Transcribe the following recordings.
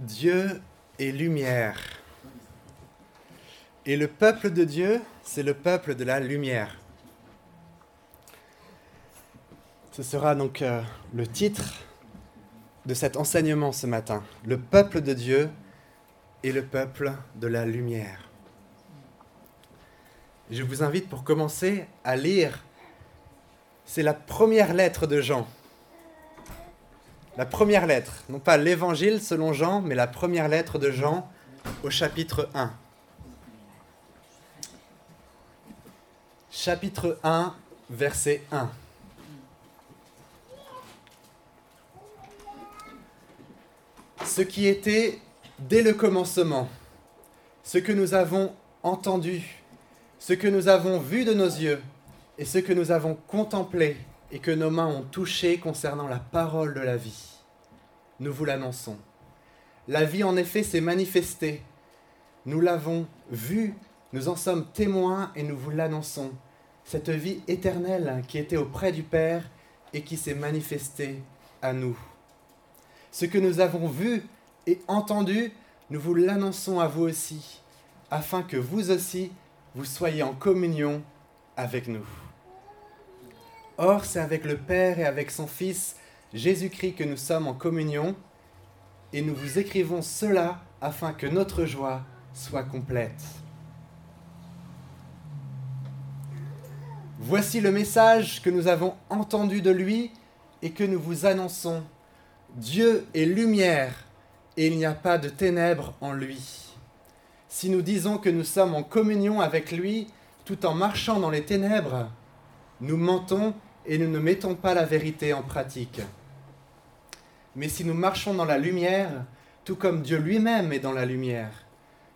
Dieu est lumière. Et le peuple de Dieu, c'est le peuple de la lumière. Ce sera donc euh, le titre de cet enseignement ce matin. Le peuple de Dieu et le peuple de la lumière. Je vous invite pour commencer à lire, c'est la première lettre de Jean. La première lettre, non pas l'évangile selon Jean, mais la première lettre de Jean au chapitre 1. Chapitre 1, verset 1. Ce qui était dès le commencement, ce que nous avons entendu, ce que nous avons vu de nos yeux et ce que nous avons contemplé et que nos mains ont touché concernant la parole de la vie. Nous vous l'annonçons. La vie en effet s'est manifestée. Nous l'avons vue, nous en sommes témoins et nous vous l'annonçons. Cette vie éternelle qui était auprès du Père et qui s'est manifestée à nous. Ce que nous avons vu et entendu, nous vous l'annonçons à vous aussi, afin que vous aussi, vous soyez en communion avec nous. Or, c'est avec le Père et avec son Fils, Jésus-Christ, que nous sommes en communion, et nous vous écrivons cela afin que notre joie soit complète. Voici le message que nous avons entendu de lui et que nous vous annonçons. Dieu est lumière et il n'y a pas de ténèbres en lui. Si nous disons que nous sommes en communion avec lui tout en marchant dans les ténèbres, nous mentons et nous ne mettons pas la vérité en pratique. Mais si nous marchons dans la lumière, tout comme Dieu lui-même est dans la lumière,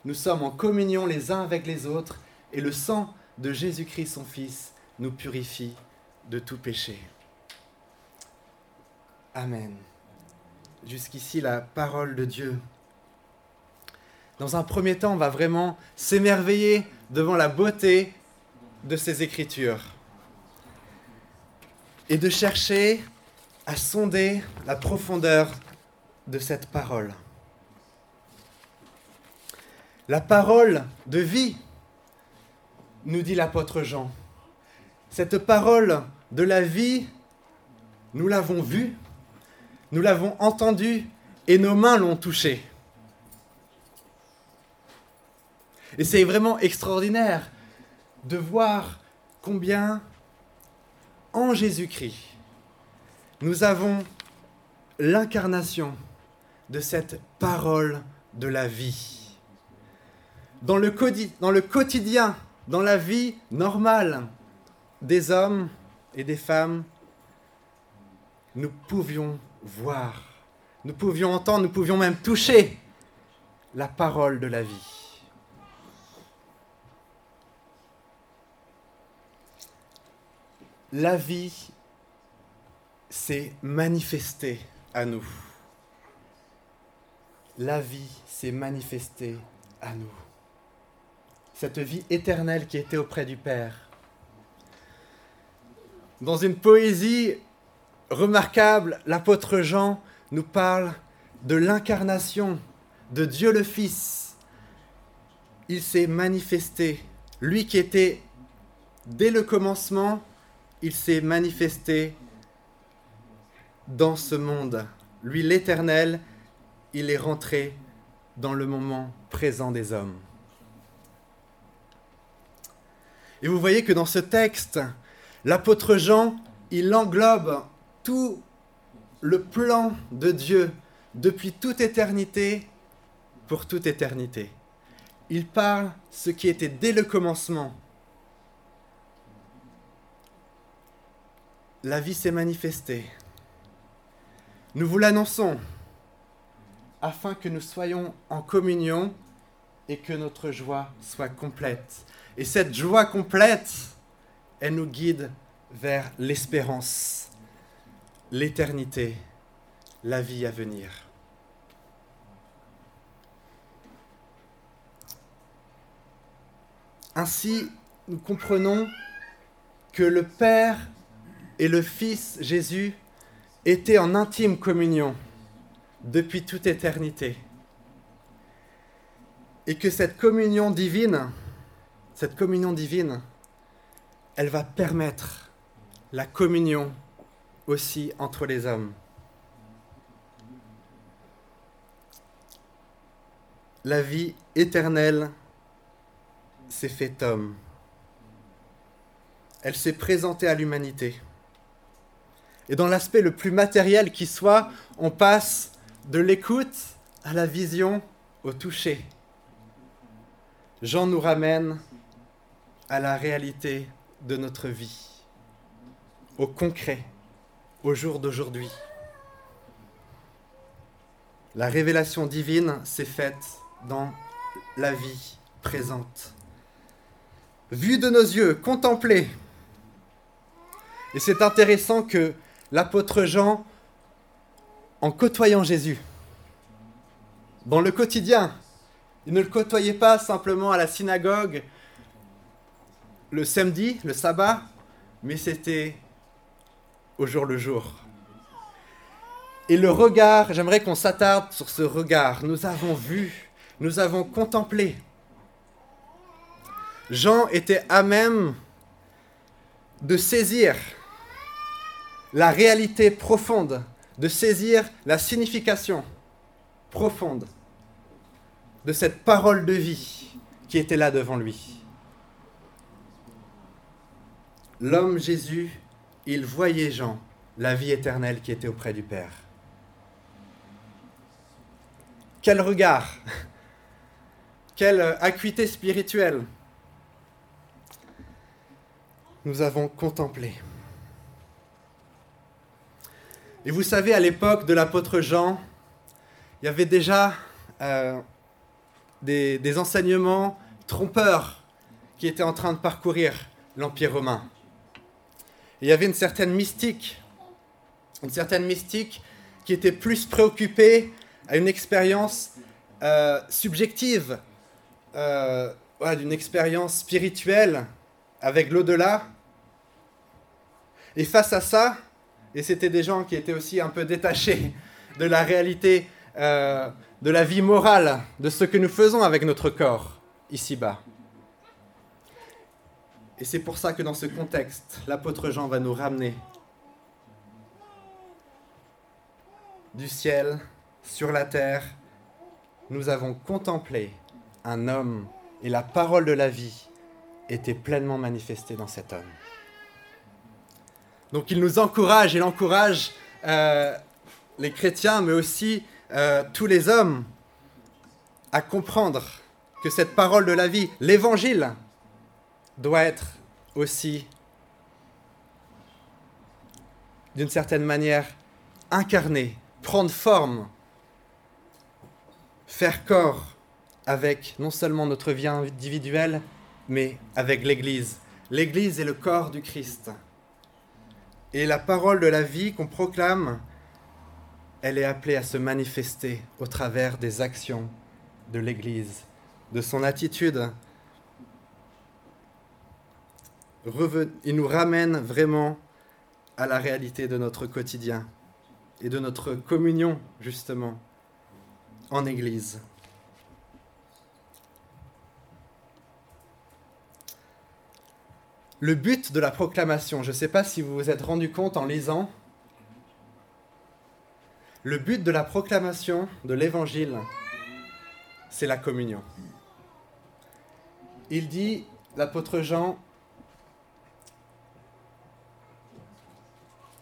nous sommes en communion les uns avec les autres et le sang de Jésus-Christ son Fils nous purifie de tout péché. Amen. Jusqu'ici la parole de Dieu. Dans un premier temps, on va vraiment s'émerveiller devant la beauté de ces écritures et de chercher à sonder la profondeur de cette parole. La parole de vie, nous dit l'apôtre Jean. Cette parole de la vie, nous l'avons vue, nous l'avons entendue et nos mains l'ont touchée. Et c'est vraiment extraordinaire de voir combien en Jésus-Christ, nous avons l'incarnation de cette parole de la vie. Dans le, quotidien, dans la vie normale des hommes et des femmes, nous pouvions voir, nous pouvions entendre, nous pouvions même toucher la parole de la vie. La vie s'est manifestée à nous. La vie s'est manifestée à nous. Cette vie éternelle qui était auprès du Père. Dans une poésie remarquable, l'apôtre Jean nous parle de l'incarnation de Dieu le Fils. Il s'est manifesté, lui qui était dès le commencement il s'est manifesté dans ce monde. Lui, l'Éternel, il est rentré dans le moment présent des hommes. Et vous voyez que dans ce texte, l'apôtre Jean, il englobe tout le plan de Dieu depuis toute éternité pour toute éternité. Il parle ce qui était dès le commencement, la vie s'est manifestée. Nous vous l'annonçons afin que nous soyons en communion et que notre joie soit complète. Et cette joie complète, elle nous guide vers l'espérance, l'éternité, la vie à venir. Ainsi, nous comprenons que le Père et le Fils Jésus étaient en intime communion depuis toute éternité. Et que cette communion divine, cette communion divine, elle va permettre la communion aussi entre les hommes. La vie éternelle s'est faite homme. Elle s'est présentée à l'humanité. Et dans l'aspect le plus matériel qui soit, on passe de l'écoute à la vision, au toucher. Jean nous ramène à la réalité de notre vie, au concret, au jour d'aujourd'hui. La révélation divine s'est faite dans la vie présente. Vue de nos yeux, contemplée. Et c'est intéressant que l'apôtre Jean, en côtoyant Jésus, dans le quotidien, il ne le côtoyait pas simplement à la synagogue le samedi, le sabbat, mais c'était au jour le jour. Et le regard, j'aimerais qu'on s'attarde sur ce regard. Nous avons vu, nous avons contemplé. Jean était à même de saisir la réalité profonde, de saisir la signification profonde de cette parole de vie qui était là devant lui. L'homme Jésus, il voyait Jean, la vie éternelle qui était auprès du Père. Quel regard, quelle acuité spirituelle nous avons contemplé. Et vous savez, à l'époque de l'apôtre Jean, il y avait déjà euh, des, enseignements trompeurs qui étaient en train de parcourir l'Empire romain. il y avait une certaine mystique, une certaine mystique qui était plus préoccupée à une expérience euh, subjective, euh, d'une expérience spirituelle avec l'au-delà. Et face à ça, et c'était des gens qui étaient aussi un peu détachés de la réalité euh, de la vie morale, de ce que nous faisons avec notre corps ici-bas. Et c'est pour ça que dans ce contexte, l'apôtre Jean va nous ramener du ciel sur la terre. Nous avons contemplé un homme et la parole de la vie était pleinement manifestée dans cet homme. Donc il nous encourage, il encourage euh, les chrétiens, mais aussi euh, tous les hommes à comprendre que cette parole de la vie, l'évangile, doit être aussi, d'une certaine manière, incarné, prendre forme, faire corps avec non seulement notre vie individuelle, mais avec l'Église. L'Église est le corps du Christ. Et la parole de la vie qu'on proclame, elle est appelée à se manifester au travers des actions de l'Église, de son attitude. Il nous ramène vraiment à la réalité de notre quotidien et de notre communion, justement, en Église. Le but de la proclamation, je ne sais pas si vous vous êtes rendu compte en lisant, le but de la proclamation de l'Évangile, c'est la communion. Il dit, l'apôtre Jean,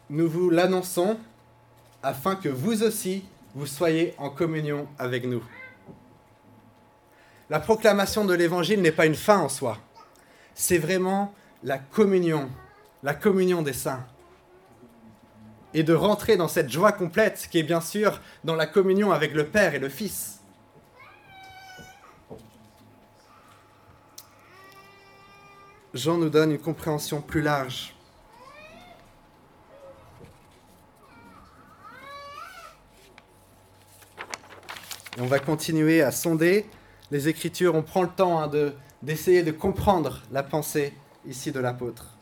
nous vous l'annonçons afin que vous aussi, vous soyez en communion avec nous. La proclamation de l'Évangile n'est pas une fin en soi, c'est vraiment la communion, la communion des saints. Et de rentrer dans cette joie complète qui est bien sûr dans la communion avec le Père et le Fils. Jean nous donne une compréhension plus large. On va continuer à sonder les Écritures. On prend le temps hein, d'essayer de comprendre la pensée ici de l'apôtre.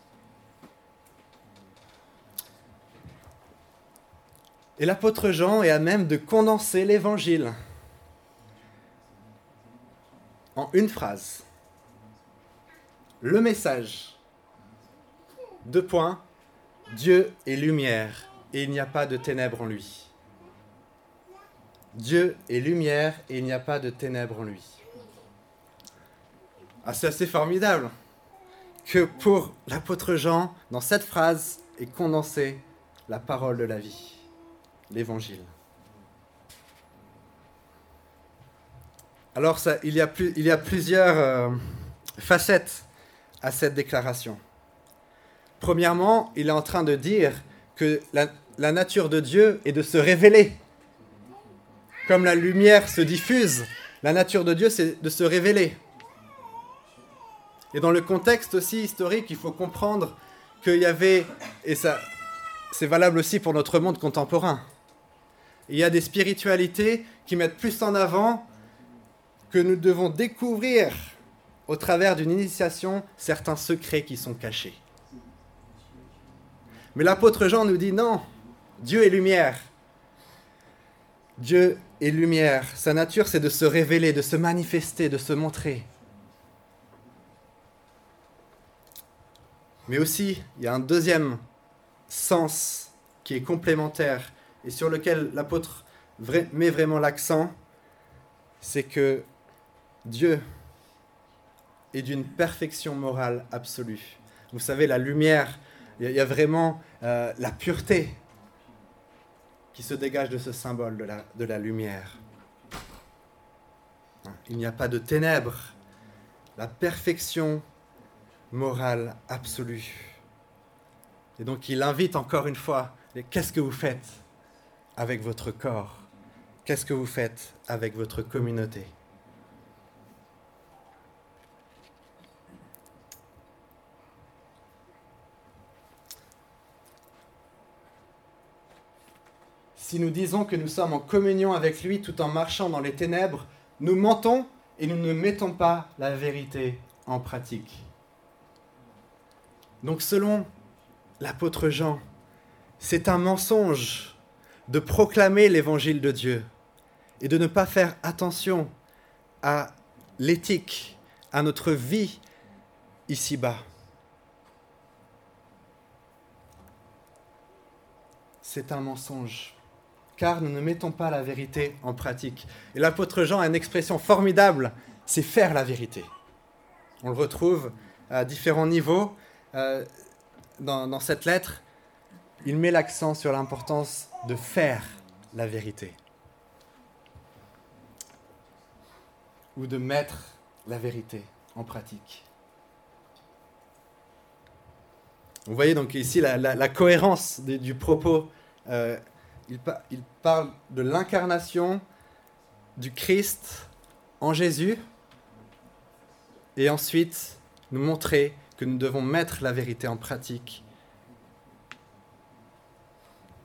Et l'apôtre Jean est à même de condenser l'évangile en une phrase. Le message. Deux points. Dieu est lumière et il n'y a pas de ténèbres en lui. Dieu est lumière et il n'y a pas de ténèbres en lui. Ah, c'est assez formidable que pour l'apôtre Jean, dans cette phrase est condensée la parole de la vie, l'évangile. Alors, il, y a plusieurs euh, facettes à cette déclaration. Premièrement, il est en train de dire que la nature de Dieu est de se révéler. Comme la lumière se diffuse, la nature de Dieu, c'est de se révéler. Et dans le contexte aussi historique, il faut comprendre qu'il y avait, et ça, c'est valable aussi pour notre monde contemporain, il y a des spiritualités qui mettent plus en avant que nous devons découvrir au travers d'une initiation certains secrets qui sont cachés. Mais l'apôtre Jean nous dit non, Dieu est lumière. Dieu est lumière. Sa nature, c'est de se révéler, de se manifester, de se montrer. Mais aussi, il y a un deuxième sens qui est complémentaire et sur lequel l'apôtre met vraiment l'accent, c'est que Dieu est d'une perfection morale absolue. Vous savez, la lumière, il y, a vraiment euh, la pureté qui se dégage de ce symbole de la, de la lumière. Il n'y a pas de ténèbres. La perfection morale absolue. Et donc il invite encore une fois, qu'est-ce que vous faites avec votre corps? Qu'est-ce que vous faites avec votre communauté? Si nous disons que nous sommes en communion avec lui tout en marchant dans les ténèbres, nous mentons et nous ne mettons pas la vérité en pratique. Donc selon l'apôtre Jean, c'est un mensonge de proclamer l'évangile de Dieu et de ne pas faire attention à l'éthique, à notre vie ici-bas. C'est un mensonge, car nous ne mettons pas la vérité en pratique. Et l'apôtre Jean a une expression formidable, c'est faire la vérité. On le retrouve à différents niveaux. Euh, dans, cette lettre, il met l'accent sur l'importance de faire la vérité. Ou de mettre la vérité en pratique. Vous voyez donc ici la, cohérence du propos. Euh, il, il parle de l'incarnation du Christ en Jésus et ensuite nous montrer que nous devons mettre la vérité en pratique.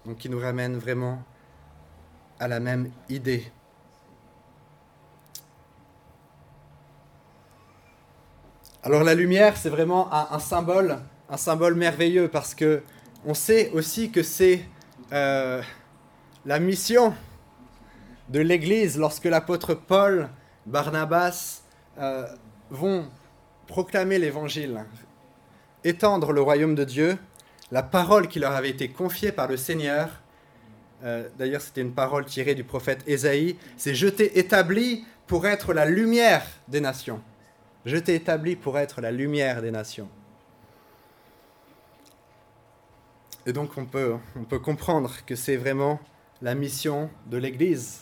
Donc qui nous ramène vraiment à la même idée. Alors la lumière, c'est vraiment un, symbole, un symbole merveilleux parce que on sait aussi que c'est euh, la mission de l'Église lorsque l'apôtre Paul, Barnabas euh, vont proclamer l'évangile, étendre le royaume de Dieu, la parole qui leur avait été confiée par le Seigneur, euh, d'ailleurs c'était une parole tirée du prophète Ésaïe, c'est je t'ai établi pour être la lumière des nations. Je t'ai établi pour être la lumière des nations. Et donc on on peut comprendre que c'est vraiment la mission de l'Église.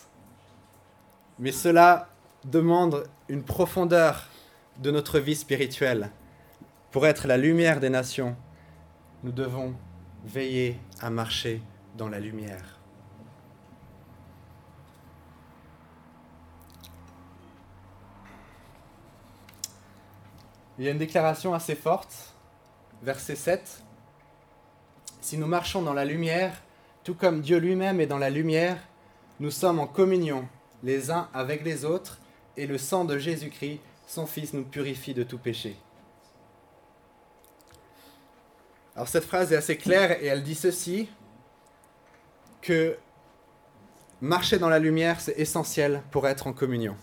Mais cela demande une profondeur de notre vie spirituelle. Pour être la lumière des nations, nous devons veiller à marcher dans la lumière. Il y a une déclaration assez forte, verset 7. Si nous marchons dans la lumière, tout comme Dieu lui-même est dans la lumière, nous sommes en communion les uns avec les autres, et le sang de Jésus-Christ son Fils nous purifie de tout péché. Alors cette phrase est assez claire et elle dit ceci, que marcher dans la lumière, c'est essentiel pour être en communion.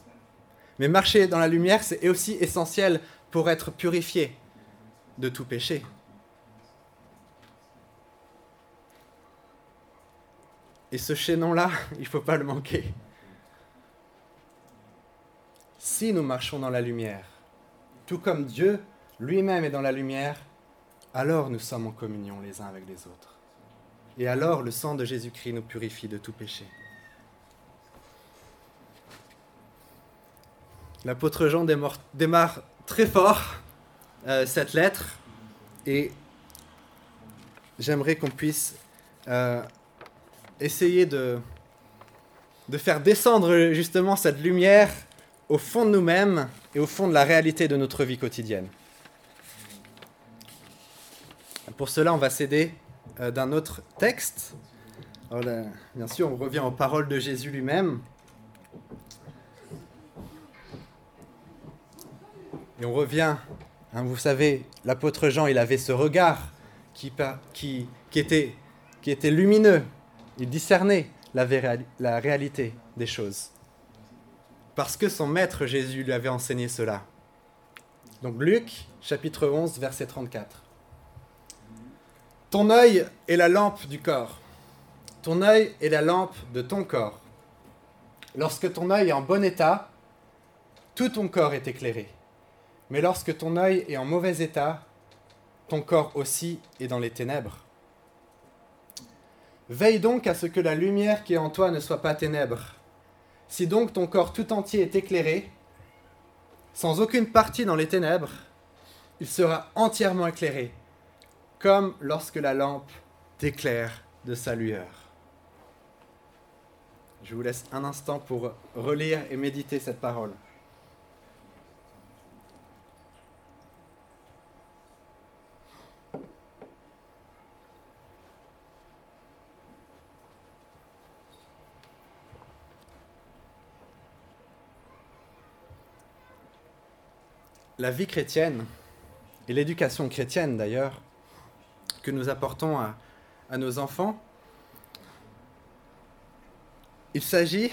Mais marcher dans la lumière, c'est aussi essentiel pour être purifié de tout péché. Et ce chaînon-là, il ne faut pas le manquer. Si nous marchons dans la lumière, tout comme Dieu lui-même est dans la lumière, alors nous sommes en communion les uns avec les autres. Et alors le sang de Jésus-Christ nous purifie de tout péché. L'apôtre Jean démarre très fort euh, cette lettre et j'aimerais qu'on puisse euh, essayer de, de faire descendre justement cette lumière au fond de nous-mêmes et au fond de la réalité de notre vie quotidienne. Pour cela, on va s'aider euh, d'un autre texte. bien sûr, on revient aux paroles de Jésus lui-même. Et on revient, hein, vous savez, l'apôtre Jean, il avait ce regard qui, était, lumineux. Il discernait la réalité des choses. Parce que son maître Jésus lui avait enseigné cela. Donc Luc, chapitre 11, verset 34. Ton œil est la lampe du corps. Ton œil est la lampe de ton corps. Lorsque ton œil est en bon état, tout ton corps est éclairé. Mais lorsque ton œil est en mauvais état, ton corps aussi est dans les ténèbres. Veille donc à ce que la lumière qui est en toi ne soit pas ténèbres. Si donc ton corps tout entier est éclairé, sans aucune partie dans les ténèbres, il sera entièrement éclairé, comme lorsque la lampe t'éclaire de sa lueur. Je vous laisse un instant pour relire et méditer cette parole. La vie chrétienne, et l'éducation chrétienne d'ailleurs, que nous apportons à, nos enfants, il s'agit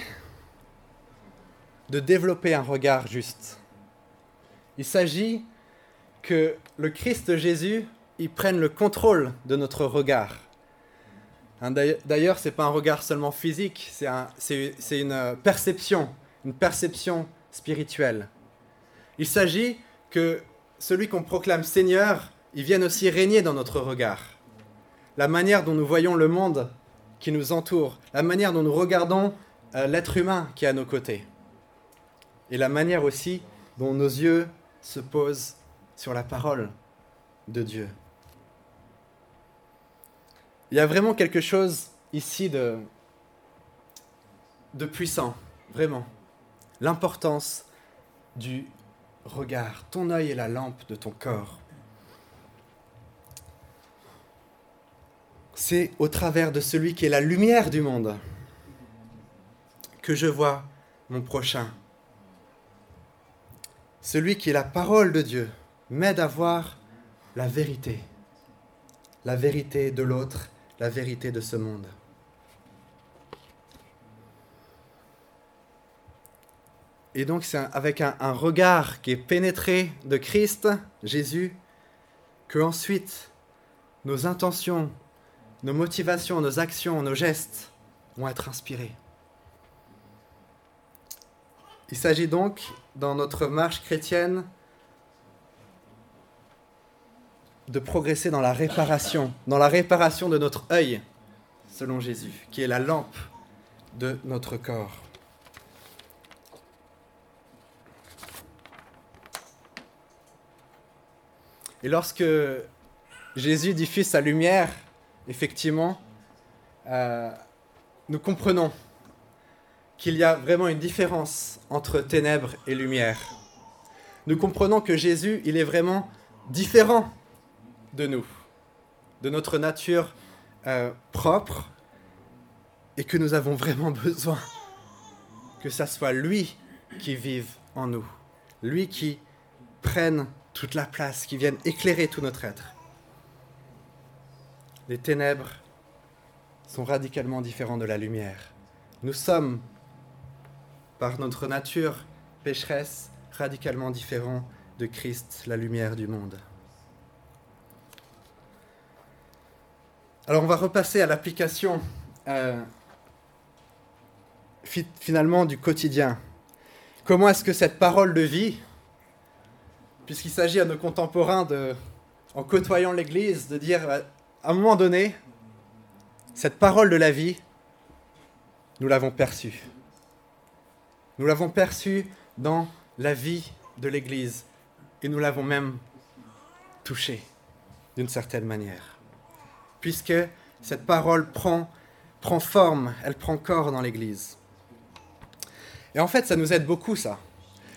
de développer un regard juste. Il s'agit que le Christ Jésus y prenne le contrôle de notre regard. Hein, d'ailleurs, ce n'est pas un regard seulement physique, c'est une perception, une perception spirituelle. Il s'agit que celui qu'on proclame Seigneur, il vienne aussi régner dans notre regard. La manière dont nous voyons le monde qui nous entoure, la manière dont nous regardons euh, l'être humain qui est à nos côtés, et la manière aussi dont nos yeux se posent sur la parole de Dieu. Il y a vraiment quelque chose ici de, de puissant, vraiment. L'importance du Regarde, ton œil est la lampe de ton corps. C'est au travers de celui qui est la lumière du monde que je vois mon prochain. Celui qui est la parole de Dieu m'aide à voir la vérité, la vérité de l'autre, la vérité de ce monde. Et donc c'est avec un, regard qui est pénétré de Christ, Jésus, que ensuite nos intentions, nos motivations, nos actions, nos gestes vont être inspirés. Il s'agit donc, dans notre marche chrétienne, de progresser dans la réparation, dans la réparation de notre œil, selon Jésus, qui est la lampe de notre corps. Et lorsque Jésus diffuse sa lumière, effectivement, euh, nous comprenons qu'il y a vraiment une différence entre ténèbres et lumière. Nous comprenons que Jésus, il est vraiment différent de nous, de notre nature euh, propre, et que nous avons vraiment besoin que ça soit lui qui vive en nous, lui qui prenne toute la place, qui viennent éclairer tout notre être. Les ténèbres sont radicalement différents de la lumière. Nous sommes, par notre nature, pécheresse, radicalement différent de Christ, la lumière du monde. Alors on va repasser à l'application euh, finalement du quotidien. Comment est-ce que cette parole de vie, puisqu'il s'agit à nos contemporains de, en côtoyant l'Église, de dire à un moment donné, cette parole de la vie, nous l'avons perçue. Nous l'avons perçue dans la vie de l'Église et nous l'avons même touchée d'une certaine manière. Puisque cette parole prend, prend forme, elle prend corps dans l'Église. Et en fait, ça nous aide beaucoup, ça.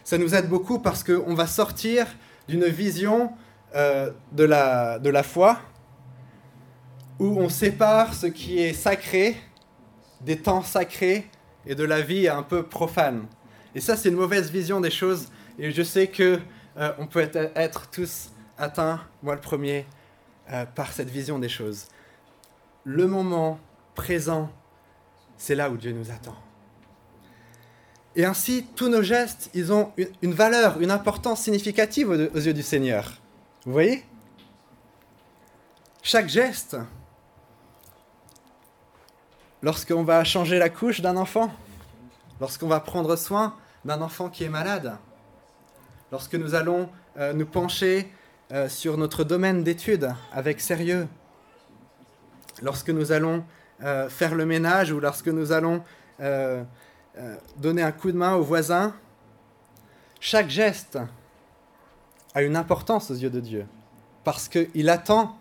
Ça nous aide beaucoup parce qu'on va sortir d'une vision euh, de, la, de la foi où on sépare ce qui est sacré des temps sacrés et de la vie un peu profane. Et ça, c'est une mauvaise vision des choses. Et je sais que euh, on peut être, être, tous atteints, moi le premier, euh, par cette vision des choses. Le moment présent, c'est là où Dieu nous attend. Et ainsi, tous nos gestes, ils ont une valeur, une importance significative aux yeux du Seigneur. Vous voyez? Chaque geste, lorsqu'on va changer la couche d'un enfant, lorsqu'on va prendre soin d'un enfant qui est malade, lorsque nous allons euh, nous pencher euh, sur notre domaine d'études avec sérieux, lorsque nous allons euh, faire le ménage ou lorsque nous allons euh, donner un coup de main au voisin, chaque geste a une importance aux yeux de Dieu, parce qu'il attend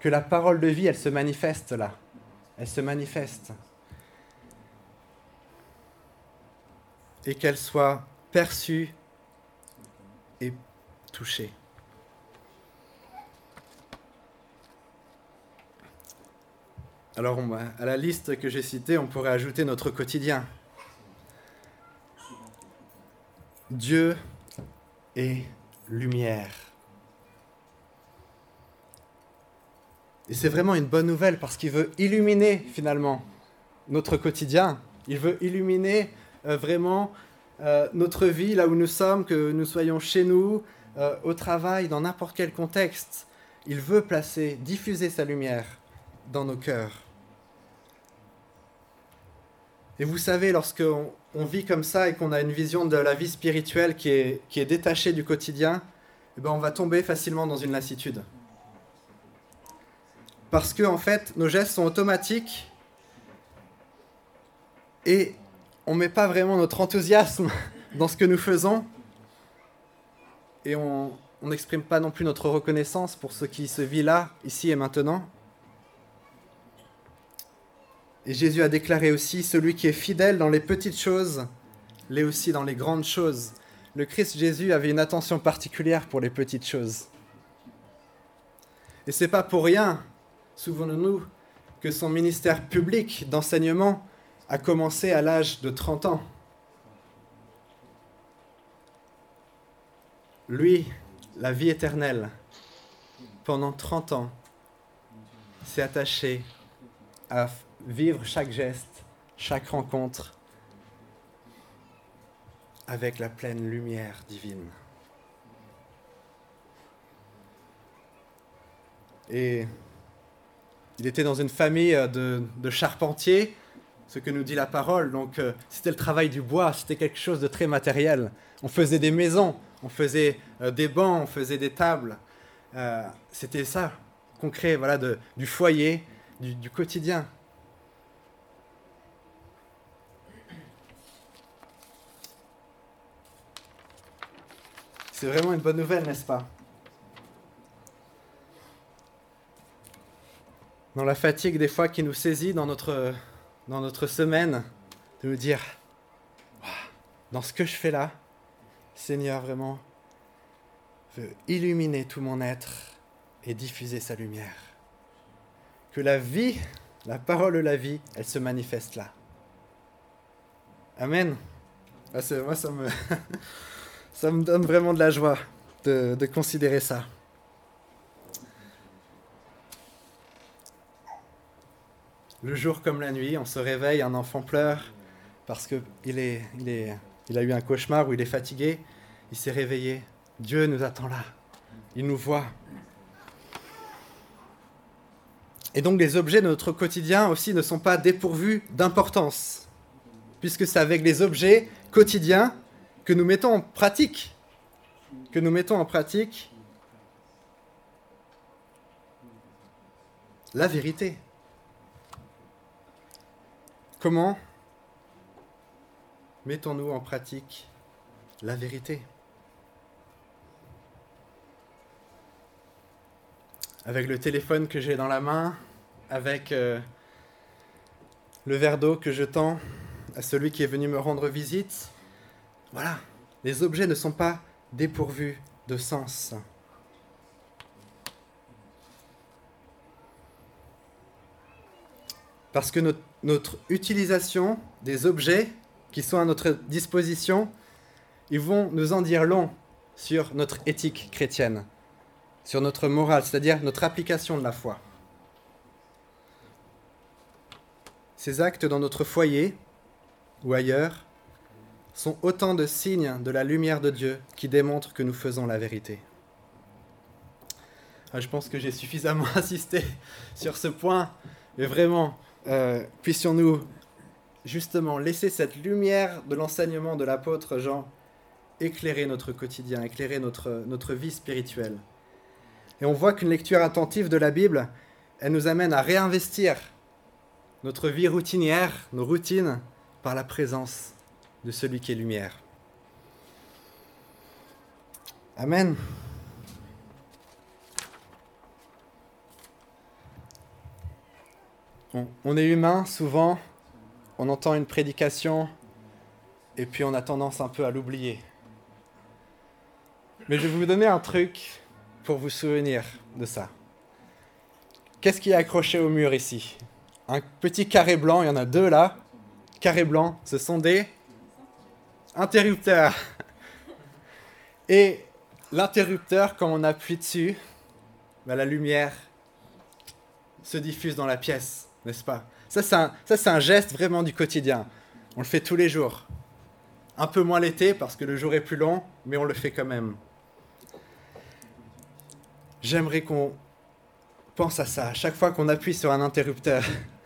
que la parole de vie, elle se manifeste là, elle se manifeste, et qu'elle soit perçue et touchée. Alors, à la liste que j'ai citée, on pourrait ajouter notre quotidien. Dieu est lumière. Et c'est vraiment une bonne nouvelle parce qu'il veut illuminer finalement notre quotidien. Il veut illuminer euh, vraiment euh, notre vie là où nous sommes, que nous soyons chez nous, euh, au travail, dans n'importe quel contexte. Il veut placer, diffuser sa lumière dans nos cœurs. Et vous savez, lorsqu'on on vit comme ça et qu'on a une vision de la vie spirituelle qui est, détachée du quotidien, eh ben on va tomber facilement dans une lassitude. Parce que, fait, nos gestes sont automatiques et on ne met pas vraiment notre enthousiasme dans ce que nous faisons et on n'exprime pas non plus notre reconnaissance pour ce qui se vit là, ici et maintenant. Et Jésus a déclaré aussi, celui qui est fidèle dans les petites choses, l'est aussi dans les grandes choses. Le Christ Jésus avait une attention particulière pour les petites choses. Et c'est pas pour rien, souvenons-nous, que son ministère public d'enseignement a commencé à l'âge de 30 ans. Lui, la vie éternelle, pendant 30 ans, s'est attaché à vivre chaque geste, chaque rencontre avec la pleine lumière divine. Et il était dans une famille de, charpentiers, ce que nous dit la parole. Donc euh, c'était le travail du bois, c'était quelque chose de très matériel. On faisait des maisons, on faisait euh, des bancs, on faisait des tables. Euh, c'était ça, concret, voilà, du foyer, du quotidien. C'est vraiment une bonne nouvelle, n'est-ce pas? Dans la fatigue des fois qui nous saisit dans notre, dans notre semaine, de nous dire, dans ce que je fais là, Seigneur vraiment veut illuminer tout mon être et diffuser sa lumière. Que la vie, la parole de la vie, elle se manifeste là. Amen. Ah, moi, ça me... Ça me donne vraiment de la joie de, considérer ça. Le jour comme la nuit, on se réveille, un enfant pleure parce qu'il est, il est Il a eu un cauchemar où il est fatigué, il s'est réveillé. Dieu nous attend là. Il nous voit. Et donc les objets de notre quotidien aussi ne sont pas dépourvus d'importance, puisque c'est avec les objets quotidiens que nous mettons en pratique, que nous mettons en pratique la vérité. Comment mettons-nous en pratique la vérité? Avec le téléphone que j'ai dans la main, avec euh, le verre d'eau que je tends à celui qui est venu me rendre visite. Voilà, les objets ne sont pas dépourvus de sens. Parce que notre, notre, utilisation des objets qui sont à notre disposition, ils vont nous en dire long sur notre éthique chrétienne, sur notre morale, c'est-à-dire notre application de la foi. Ces actes dans notre foyer ou ailleurs sont autant de signes de la lumière de Dieu qui démontrent que nous faisons la vérité. Ah, je pense que j'ai suffisamment insisté sur ce point, mais vraiment, euh, puissions-nous justement laisser cette lumière de l'enseignement de l'apôtre Jean éclairer notre quotidien, éclairer notre, notre vie spirituelle. Et on voit qu'une lecture attentive de la Bible, elle nous amène à réinvestir notre vie routinière, nos routines, par la présence de celui qui est lumière. Amen. On, est humain, souvent, on entend une prédication et puis on a tendance un peu à l'oublier. Mais je vais vous donner un truc pour vous souvenir de ça. Qu'est-ce qui est accroché au mur ici? Un petit carré blanc, il y en a deux là. Carré blanc, ce sont des interrupteurs. Et l'interrupteur, quand on appuie dessus, bah, la lumière se diffuse dans la pièce, n'est-ce pas? Ça, c'est un, un geste vraiment du quotidien. On le fait tous les jours. Un peu moins l'été parce que le jour est plus long, mais on le fait quand même. J'aimerais qu'on pense à ça. À chaque fois qu'on appuie sur un interrupteur,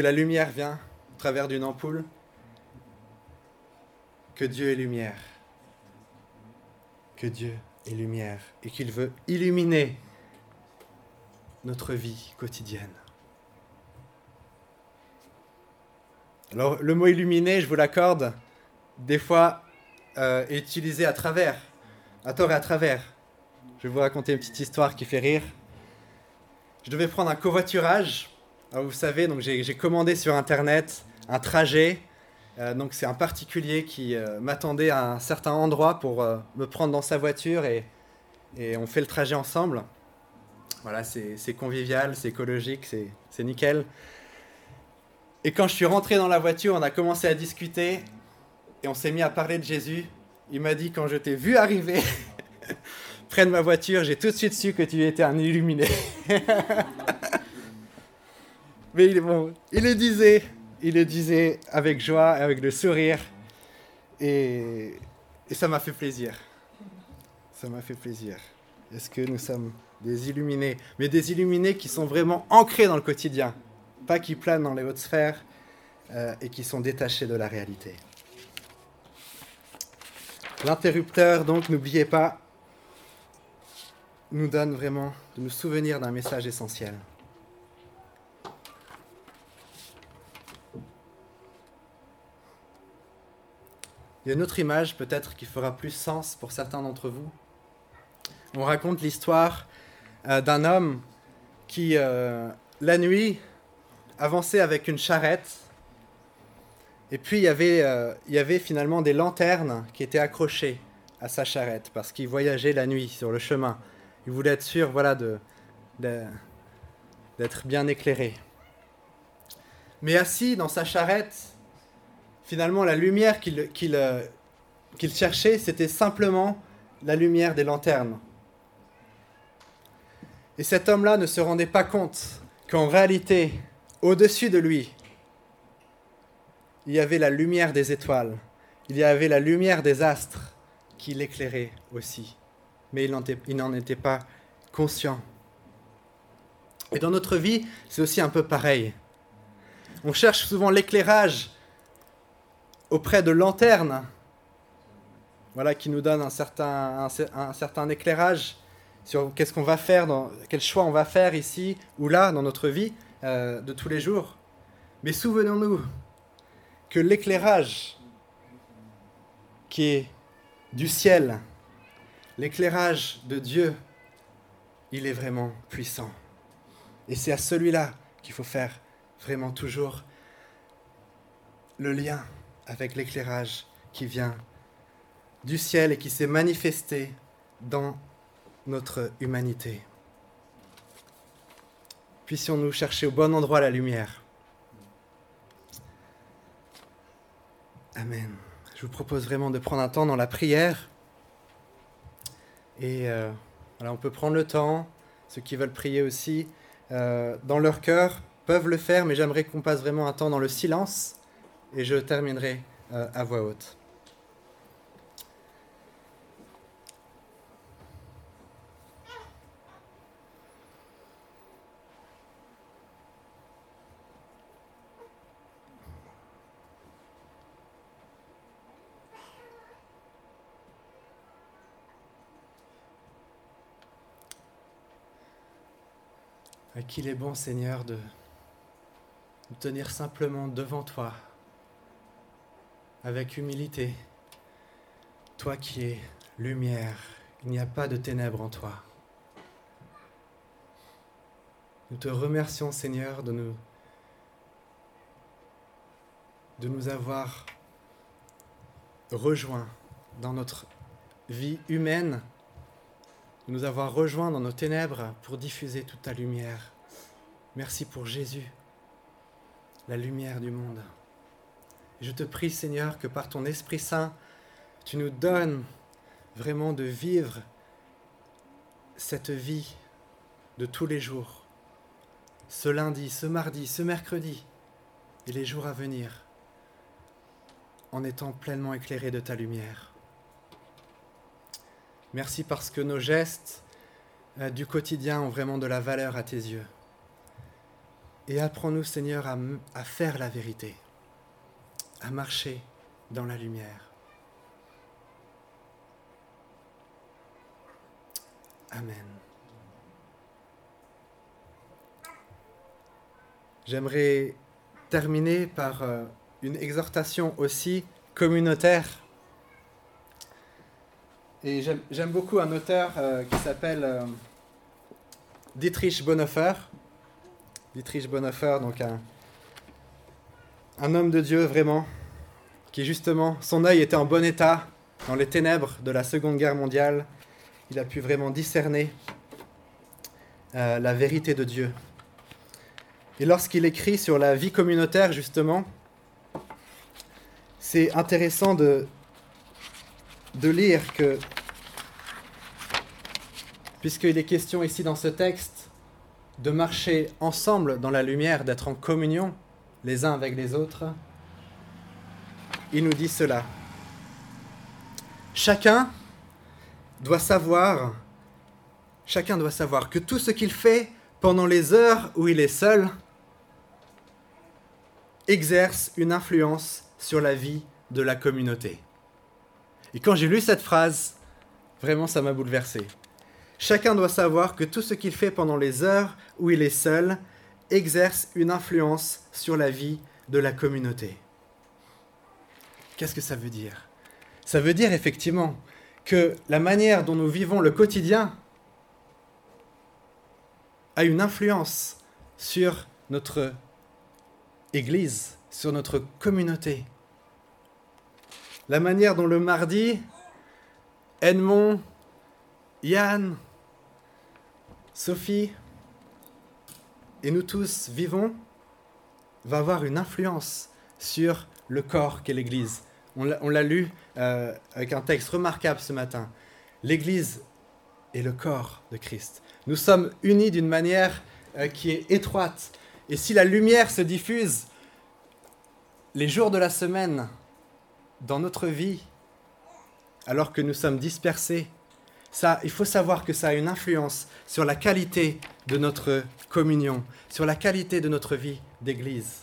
la lumière vient au travers d'une ampoule, que Dieu est lumière, que Dieu est lumière et qu'il veut illuminer notre vie quotidienne. Alors le mot illuminer, je vous l'accorde, des fois euh, est utilisé à travers, à tort et à travers. Je vais vous raconter une petite histoire qui fait rire. Je devais prendre un covoiturage alors vous savez, donc j'ai commandé sur internet un trajet. Euh, donc c'est un particulier qui euh, m'attendait à un certain endroit pour euh, me prendre dans sa voiture et, et, on fait le trajet ensemble. Voilà, c'est convivial, c'est écologique, c'est nickel. Et quand je suis rentré dans la voiture, on a commencé à discuter et on s'est mis à parler de Jésus. Il m'a dit quand je t'ai vu arriver près de ma voiture, j'ai tout de suite su que tu étais un illuminé. Mais il, bon, il le disait, il le disait avec joie, avec le sourire. Et, et ça m'a fait plaisir. Ça m'a fait plaisir. Est-ce que nous sommes des illuminés? Mais des illuminés qui sont vraiment ancrés dans le quotidien. Pas qui planent dans les hautes sphères euh, et qui sont détachés de la réalité. L'interrupteur, donc, n'oubliez pas, nous donne vraiment de nous souvenir d'un message essentiel. Il y a une autre image peut-être qui fera plus sens pour certains d'entre vous. On raconte l'histoire euh, d'un homme qui, euh, la nuit, avançait avec une charrette. Et puis il y, avait, euh, il y avait finalement des lanternes qui étaient accrochées à sa charrette parce qu'il voyageait la nuit sur le chemin. Il voulait être sûr voilà, d'être bien éclairé. Mais assis dans sa charrette, finalement, la lumière euh, qu'il cherchait, c'était simplement la lumière des lanternes. Et cet homme-là ne se rendait pas compte qu'en réalité, au-dessus de lui, il y avait la lumière des étoiles, il y avait la lumière des astres qui l'éclairait aussi. Mais il n'en était pas conscient. Et dans notre vie, c'est aussi un peu pareil. On cherche souvent l'éclairage auprès de lanternes, voilà, qui nous donnent un certain, éclairage sur qu'est-ce qu'on va faire, dans, quel choix on va faire ici ou là dans notre vie euh, de tous les jours. Mais souvenons-nous que l'éclairage qui est du ciel, l'éclairage de Dieu, il est vraiment puissant. Et c'est à celui-là qu'il faut faire vraiment toujours le lien avec l'éclairage qui vient du ciel et qui s'est manifesté dans notre humanité. Puissions-nous chercher au bon endroit la lumière. Amen. Je vous propose vraiment de prendre un temps dans la prière. Et euh, voilà, on peut prendre le temps, ceux qui veulent prier aussi, euh, dans leur cœur, peuvent le faire, mais j'aimerais qu'on passe vraiment un temps dans le silence. Et je terminerai euh, à voix haute. qu'il est bon, Seigneur, de nous tenir simplement devant toi, avec humilité. Toi qui es lumière, il n'y a pas de ténèbres en toi. Nous te remercions, Seigneur, de nous, de avoir rejoints dans notre vie humaine nous avoir rejoints dans nos ténèbres pour diffuser toute ta lumière. Merci pour Jésus, la lumière du monde. Je te prie, Seigneur, que par ton Esprit Saint, tu nous donnes vraiment de vivre cette vie de tous les jours, ce lundi, ce mardi, ce mercredi et les jours à venir, en étant pleinement éclairés de ta lumière. Merci parce que nos gestes euh, du quotidien ont vraiment de la valeur à tes yeux. Et apprends-nous, Seigneur, à, à faire la vérité, à marcher dans la lumière. Amen. J'aimerais terminer par euh, une exhortation aussi communautaire et j'aime beaucoup un auteur euh, qui s'appelle euh, Dietrich Bonhoeffer. Dietrich Bonhoeffer, donc un, un homme de Dieu vraiment, qui justement, son œil était en bon état dans les ténèbres de la Seconde Guerre mondiale. Il a pu vraiment discerner euh, la vérité de Dieu. Et lorsqu'il écrit sur la vie communautaire, justement, c'est intéressant de, de lire que, puisqu'il est question ici dans ce texte de marcher ensemble dans la lumière, d'être en communion les uns avec les autres, il nous dit cela. Chacun doit savoir, chacun doit savoir que tout ce qu'il fait pendant les heures où il est seul exerce une influence sur la vie de la communauté. Et quand j'ai lu cette phrase, vraiment ça m'a bouleversé. Chacun doit savoir que tout ce qu'il fait pendant les heures où il est seul exerce une influence sur la vie de la communauté. Qu'est-ce que ça veut dire? Ça veut dire effectivement que la manière dont nous vivons le quotidien a une influence sur notre Église, sur notre communauté la manière dont le mardi, Edmond, Yann, Sophie et nous tous vivons va avoir une influence sur le corps qu'est l'Église. On l'a lu euh, avec un texte remarquable ce matin. L'Église est le corps de Christ. Nous sommes unis d'une manière euh, qui est étroite. Et si la lumière se diffuse les jours de la semaine dans notre vie, alors que nous sommes dispersés, ça, il faut savoir que ça a une influence sur la qualité de notre communion, sur la qualité de notre vie d'église.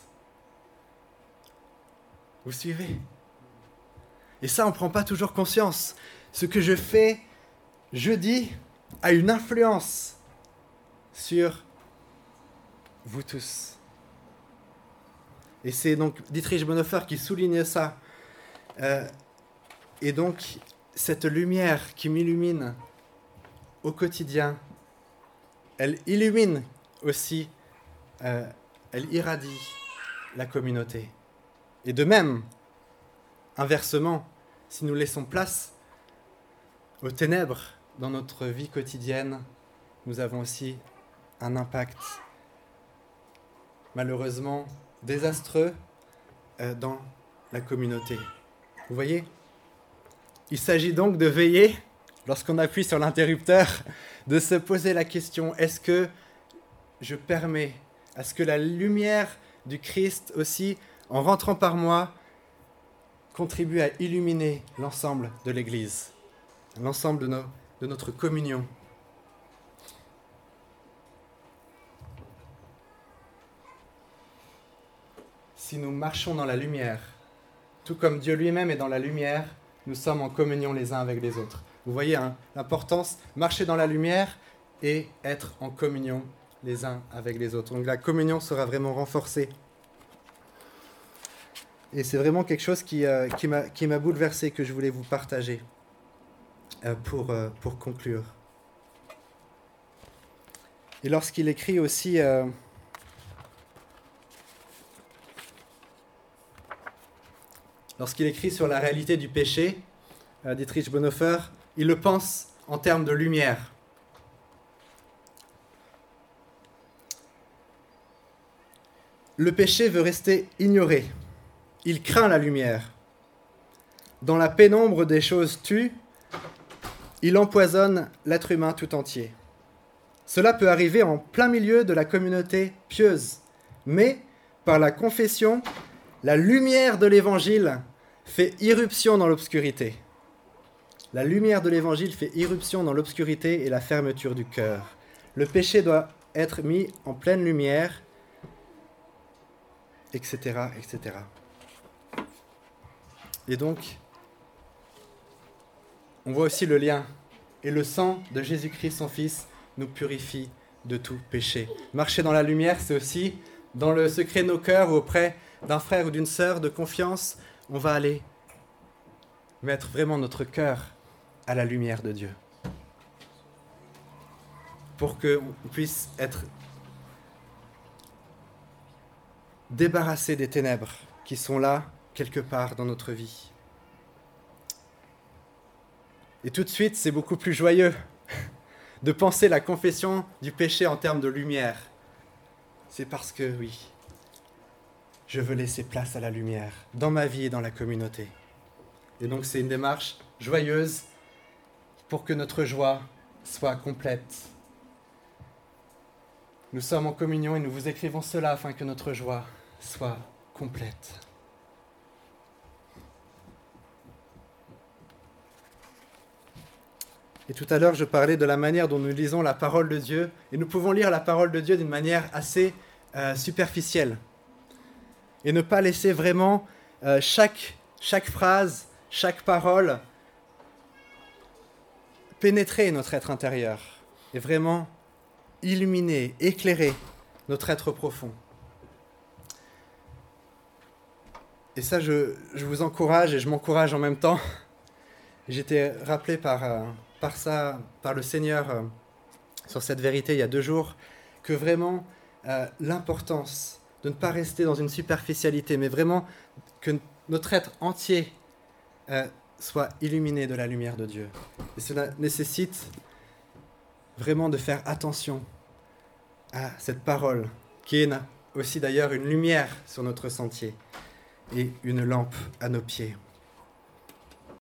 Vous suivez? Et ça, on ne prend pas toujours conscience. Ce que je fais jeudi a une influence sur vous tous. Et c'est donc Dietrich Bonhoeffer qui souligne ça. Euh, et donc, cette lumière qui m'illumine au quotidien, elle illumine aussi, euh, elle irradie la communauté. Et de même, inversement, si nous laissons place aux ténèbres dans notre vie quotidienne, nous avons aussi un impact malheureusement désastreux euh, dans la communauté. Vous voyez? Il s'agit donc de veiller, lorsqu'on appuie sur l'interrupteur, de se poser la question, est-ce que je permets à ce que la lumière du Christ aussi, en rentrant par moi, contribue à illuminer l'ensemble de l'Église, l'ensemble de, notre communion? Si nous marchons dans la lumière, tout comme Dieu lui-même est dans la lumière, nous sommes en communion les uns avec les autres. Vous voyez hein, l'importance, marcher dans la lumière et être en communion les uns avec les autres. Donc la communion sera vraiment renforcée. Et c'est vraiment quelque chose qui, euh, qui m'a bouleversé, que je voulais vous partager euh, pour, euh, pour conclure. Et lorsqu'il écrit aussi... lorsqu'il écrit sur la réalité du péché, euh, Dietrich Bonhoeffer, il le pense en termes de lumière. Le péché veut rester ignoré. Il craint la lumière. Dans la pénombre des choses tues, il empoisonne l'être humain tout entier. Cela peut arriver en plein milieu de la communauté pieuse, mais par la confession la lumière de l'évangile fait irruption dans l'obscurité. La lumière de l'évangile fait irruption dans l'obscurité et la fermeture du cœur. Le péché doit être mis en pleine lumière, etc., etc. Et donc, on voit aussi le lien. Et le sang de Jésus-Christ, son Fils, nous purifie de tout péché. Marcher dans la lumière, c'est aussi dans le secret de nos cœurs auprès d'un frère ou d'une sœur de confiance, on va aller mettre vraiment notre cœur à la lumière de Dieu. Pour qu'on puisse être débarrassé des ténèbres qui sont là quelque part dans notre vie. Et tout de suite, c'est beaucoup plus joyeux de penser la confession du péché en termes de lumière. C'est parce que oui, je veux laisser place à la lumière dans ma vie et dans la communauté. Et donc c'est une démarche joyeuse pour que notre joie soit complète. Nous sommes en communion et nous vous écrivons cela afin que notre joie soit complète. Et tout à l'heure, je parlais de la manière dont nous lisons la parole de Dieu, et nous pouvons lire la parole de Dieu d'une manière assez euh, superficielle et ne pas laisser vraiment euh, chaque, phrase, chaque parole pénétrer notre être intérieur et vraiment illuminer, éclairer notre être profond. Et ça, je, vous encourage et je m'encourage en même temps. J'étais rappelé par, euh, par ça, par le Seigneur euh, sur cette vérité il y a deux jours, que vraiment l'importance de ne pas rester dans une superficialité, mais vraiment que notre être entier euh, soit illuminé de la lumière de Dieu. Et cela nécessite vraiment de faire attention à cette parole, qui est aussi d'ailleurs une lumière sur notre sentier et une lampe à nos pieds.